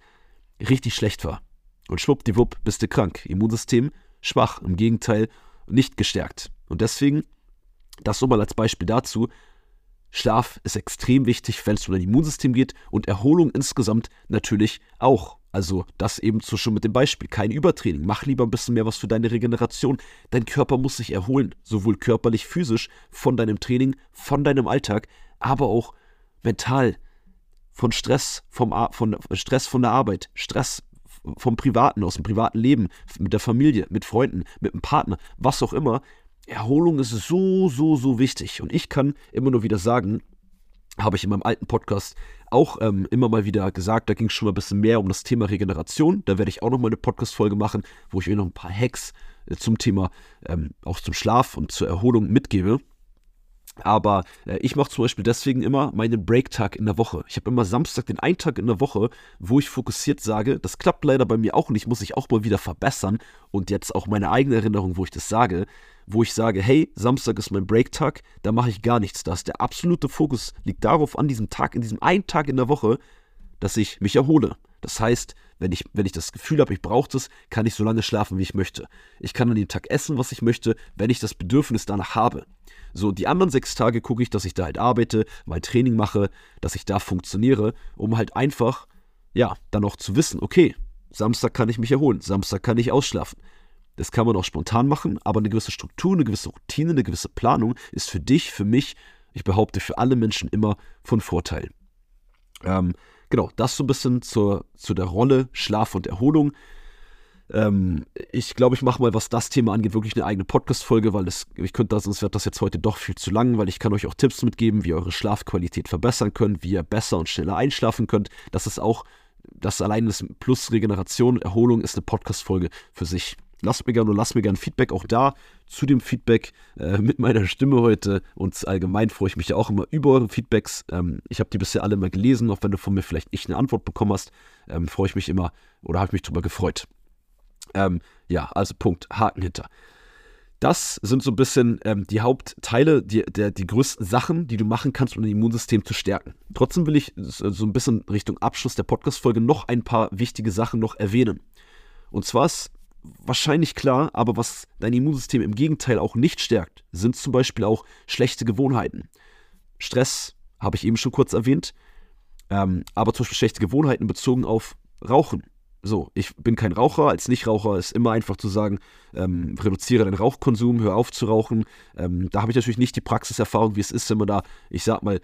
richtig schlecht war. Und schwuppdiwupp bist du krank. Immunsystem schwach, im Gegenteil nicht gestärkt. Und deswegen, das so mal als Beispiel dazu, Schlaf ist extrem wichtig, wenn es um dein Immunsystem geht und Erholung insgesamt natürlich auch. Also das eben so schon mit dem Beispiel. Kein Übertraining. Mach lieber ein bisschen mehr was für deine Regeneration. Dein Körper muss sich erholen, sowohl körperlich, physisch, von deinem Training, von deinem Alltag, aber auch mental von Stress, vom, von Stress von der Arbeit, Stress vom Privaten, aus dem privaten Leben, mit der Familie, mit Freunden, mit dem Partner, was auch immer. Erholung ist so, so, so wichtig. Und ich kann immer nur wieder sagen, habe ich in meinem alten Podcast auch ähm, immer mal wieder gesagt, da ging es schon mal ein bisschen mehr um das Thema Regeneration. Da werde ich auch noch mal eine Podcast-Folge machen, wo ich euch noch ein paar Hacks äh, zum Thema, ähm, auch zum Schlaf und zur Erholung mitgebe. Aber äh, ich mache zum Beispiel deswegen immer meinen Break-Tag in der Woche. Ich habe immer Samstag den einen Tag in der Woche, wo ich fokussiert sage, das klappt leider bei mir auch nicht, muss ich auch mal wieder verbessern. Und jetzt auch meine eigene Erinnerung, wo ich das sage, wo ich sage, hey, Samstag ist mein Break-Tag, da mache ich gar nichts. Das der absolute Fokus liegt darauf, an diesem Tag, in diesem einen Tag in der Woche, dass ich mich erhole. Das heißt, wenn ich, wenn ich das Gefühl habe, ich brauche das, kann ich so lange schlafen, wie ich möchte. Ich kann an dem Tag essen, was ich möchte, wenn ich das Bedürfnis danach habe. So, die anderen sechs Tage gucke ich, dass ich da halt arbeite, mein Training mache, dass ich da funktioniere, um halt einfach, ja, dann auch zu wissen, okay, Samstag kann ich mich erholen, Samstag kann ich ausschlafen. Das kann man auch spontan machen, aber eine gewisse Struktur, eine gewisse Routine, eine gewisse Planung ist für dich, für mich, ich behaupte, für alle Menschen immer von Vorteil. Ähm, genau, das so ein bisschen zur, zu der Rolle Schlaf und Erholung. Ähm, ich glaube, ich mache mal, was das Thema angeht, wirklich eine eigene Podcast-Folge, weil das, ich könnte das, sonst wird das jetzt heute doch viel zu lang, weil ich kann euch auch Tipps mitgeben, wie ihr eure Schlafqualität verbessern könnt, wie ihr besser und schneller einschlafen könnt. Das ist auch, das allein ist plus Regeneration, Erholung ist eine Podcast-Folge für sich. Lasst mir gerne und lasst mir gerne Feedback auch da zu dem Feedback äh, mit meiner Stimme heute. Und allgemein freue ich mich ja auch immer über eure Feedbacks. Ähm, ich habe die bisher alle mal gelesen, auch wenn du von mir vielleicht nicht eine Antwort bekommen hast, ähm, freue ich mich immer oder habe mich darüber gefreut. Ähm, ja, also Punkt, Haken hinter. Das sind so ein bisschen ähm, die Hauptteile, die, der, die größten Sachen, die du machen kannst, um dein Immunsystem zu stärken. Trotzdem will ich so ein bisschen Richtung Abschluss der Podcast-Folge noch ein paar wichtige Sachen noch erwähnen. Und zwar ist wahrscheinlich klar, aber was dein Immunsystem im Gegenteil auch nicht stärkt, sind zum Beispiel auch schlechte Gewohnheiten. Stress habe ich eben schon kurz erwähnt, ähm, aber zum Beispiel schlechte Gewohnheiten bezogen auf Rauchen so, ich bin kein Raucher. Als Nichtraucher ist immer einfach zu sagen, ähm, reduziere deinen Rauchkonsum, hör auf zu rauchen. Ähm, da habe ich natürlich nicht die Praxiserfahrung, wie es ist, wenn man da, ich sag mal,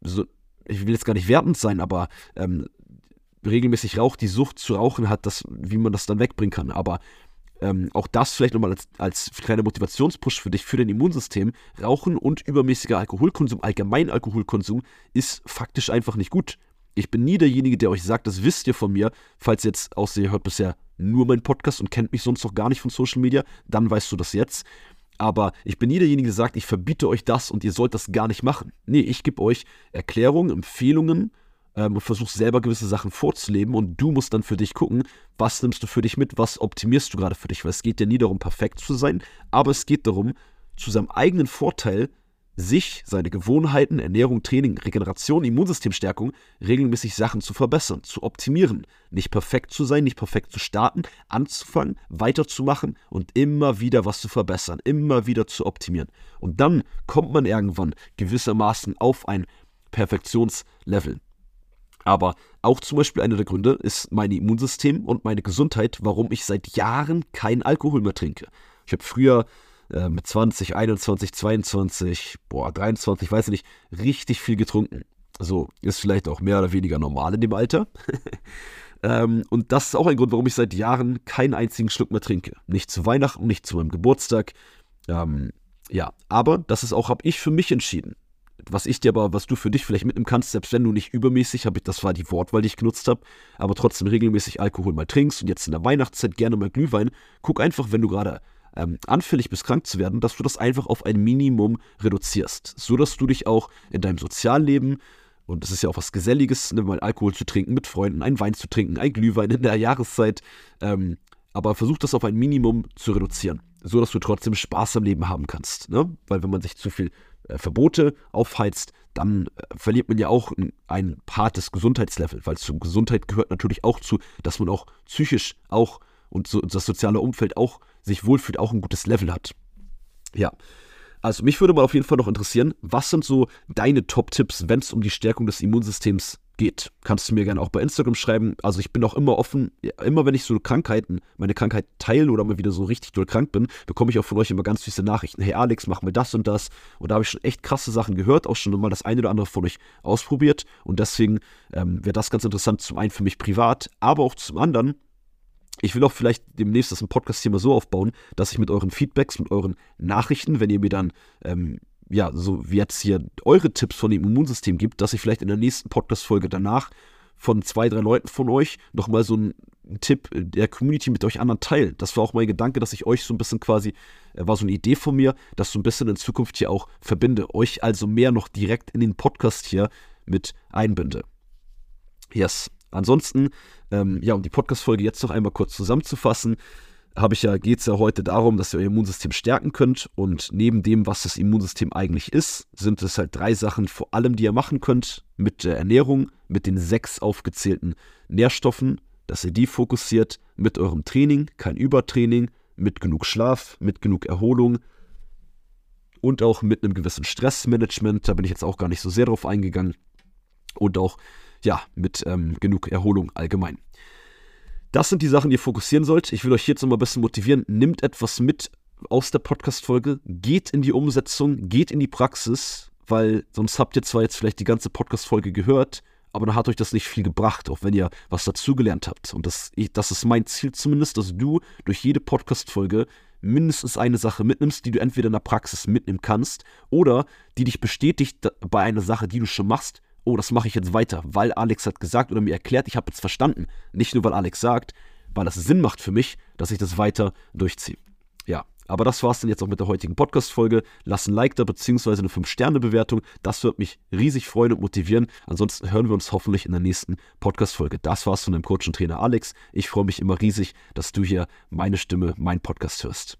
so, ich will jetzt gar nicht wertend sein, aber ähm, regelmäßig raucht, die Sucht zu rauchen hat, das, wie man das dann wegbringen kann. Aber ähm, auch das vielleicht nochmal als, als kleiner Motivationspush für dich, für dein Immunsystem. Rauchen und übermäßiger Alkoholkonsum, allgemein Alkoholkonsum, ist faktisch einfach nicht gut. Ich bin nie derjenige, der euch sagt, das wisst ihr von mir. Falls ihr jetzt außer ihr hört bisher nur meinen Podcast und kennt mich sonst noch gar nicht von Social Media, dann weißt du das jetzt. Aber ich bin nie derjenige, der sagt, ich verbiete euch das und ihr sollt das gar nicht machen. Nee, ich gebe euch Erklärungen, Empfehlungen ähm, und versuche selber gewisse Sachen vorzuleben und du musst dann für dich gucken, was nimmst du für dich mit, was optimierst du gerade für dich. Weil es geht ja nie darum, perfekt zu sein, aber es geht darum, zu seinem eigenen Vorteil sich, seine Gewohnheiten, Ernährung, Training, Regeneration, Immunsystemstärkung, regelmäßig Sachen zu verbessern, zu optimieren. Nicht perfekt zu sein, nicht perfekt zu starten, anzufangen, weiterzumachen und immer wieder was zu verbessern, immer wieder zu optimieren. Und dann kommt man irgendwann gewissermaßen auf ein Perfektionslevel. Aber auch zum Beispiel einer der Gründe ist mein Immunsystem und meine Gesundheit, warum ich seit Jahren keinen Alkohol mehr trinke. Ich habe früher äh, mit 20, 21, 22, boah, 23, weiß ich nicht, richtig viel getrunken. So, ist vielleicht auch mehr oder weniger normal in dem Alter. ähm, und das ist auch ein Grund, warum ich seit Jahren keinen einzigen Schluck mehr trinke. Nicht zu Weihnachten, nicht zu meinem Geburtstag. Ähm, ja, aber das ist auch, habe ich für mich entschieden. Was ich dir aber, was du für dich vielleicht mitnehmen kannst, selbst wenn du nicht übermäßig, habe ich, das war die Wortwahl, die ich genutzt habe, aber trotzdem regelmäßig Alkohol mal trinkst und jetzt in der Weihnachtszeit gerne mal Glühwein, guck einfach, wenn du gerade ähm, anfällig bist, krank zu werden, dass du das einfach auf ein Minimum reduzierst, so dass du dich auch in deinem Sozialleben und es ist ja auch was Geselliges, ne, mal Alkohol zu trinken mit Freunden, einen Wein zu trinken, ein Glühwein in der Jahreszeit, ähm, aber versuch das auf ein Minimum zu reduzieren, so dass du trotzdem Spaß am Leben haben kannst, ne? weil wenn man sich zu viel Verbote aufheizt, dann äh, verliert man ja auch einen Part des Gesundheitslevels, weil zur Gesundheit gehört natürlich auch zu, dass man auch psychisch auch und so, das soziale Umfeld auch sich wohlfühlt, auch ein gutes Level hat. Ja. Also mich würde mal auf jeden Fall noch interessieren, was sind so deine Top-Tipps, wenn es um die Stärkung des Immunsystems geht? Kannst du mir gerne auch bei Instagram schreiben. Also ich bin auch immer offen, immer wenn ich so Krankheiten, meine Krankheit teile oder mal wieder so richtig doll krank bin, bekomme ich auch von euch immer ganz süße Nachrichten. Hey Alex, mach mir das und das. Und da habe ich schon echt krasse Sachen gehört, auch schon mal das eine oder andere von euch ausprobiert. Und deswegen ähm, wäre das ganz interessant, zum einen für mich privat, aber auch zum anderen, ich will auch vielleicht demnächst das im Podcast hier mal so aufbauen, dass ich mit euren Feedbacks, mit euren Nachrichten, wenn ihr mir dann, ähm, ja, so wie jetzt hier eure Tipps von dem Immunsystem gibt, dass ich vielleicht in der nächsten Podcast-Folge danach von zwei, drei Leuten von euch nochmal so einen Tipp der Community mit euch anderen teile. Das war auch mein Gedanke, dass ich euch so ein bisschen quasi, äh, war so eine Idee von mir, dass so ein bisschen in Zukunft hier auch verbinde. Euch also mehr noch direkt in den Podcast hier mit einbinde. Yes. Ansonsten, ähm, ja, um die Podcast-Folge jetzt noch einmal kurz zusammenzufassen, habe ich ja, geht es ja heute darum, dass ihr euer Immunsystem stärken könnt. Und neben dem, was das Immunsystem eigentlich ist, sind es halt drei Sachen vor allem, die ihr machen könnt mit der Ernährung, mit den sechs aufgezählten Nährstoffen, dass ihr die fokussiert, mit eurem Training, kein Übertraining, mit genug Schlaf, mit genug Erholung und auch mit einem gewissen Stressmanagement. Da bin ich jetzt auch gar nicht so sehr drauf eingegangen. Und auch ja, mit ähm, genug Erholung allgemein. Das sind die Sachen, die ihr fokussieren sollt. Ich will euch jetzt noch mal ein bisschen motivieren. Nimmt etwas mit aus der Podcast-Folge, geht in die Umsetzung, geht in die Praxis, weil sonst habt ihr zwar jetzt vielleicht die ganze Podcast-Folge gehört, aber dann hat euch das nicht viel gebracht, auch wenn ihr was dazugelernt habt. Und das, das ist mein Ziel zumindest, dass du durch jede Podcast-Folge mindestens eine Sache mitnimmst, die du entweder in der Praxis mitnehmen kannst oder die dich bestätigt bei einer Sache, die du schon machst oh, das mache ich jetzt weiter, weil Alex hat gesagt oder mir erklärt, ich habe jetzt verstanden. Nicht nur, weil Alex sagt, weil das Sinn macht für mich, dass ich das weiter durchziehe. Ja, aber das war es dann jetzt auch mit der heutigen Podcast-Folge. Lass ein Like da, beziehungsweise eine 5-Sterne-Bewertung. Das wird mich riesig freuen und motivieren. Ansonsten hören wir uns hoffentlich in der nächsten Podcast-Folge. Das war's von dem Coach und Trainer Alex. Ich freue mich immer riesig, dass du hier meine Stimme, meinen Podcast hörst.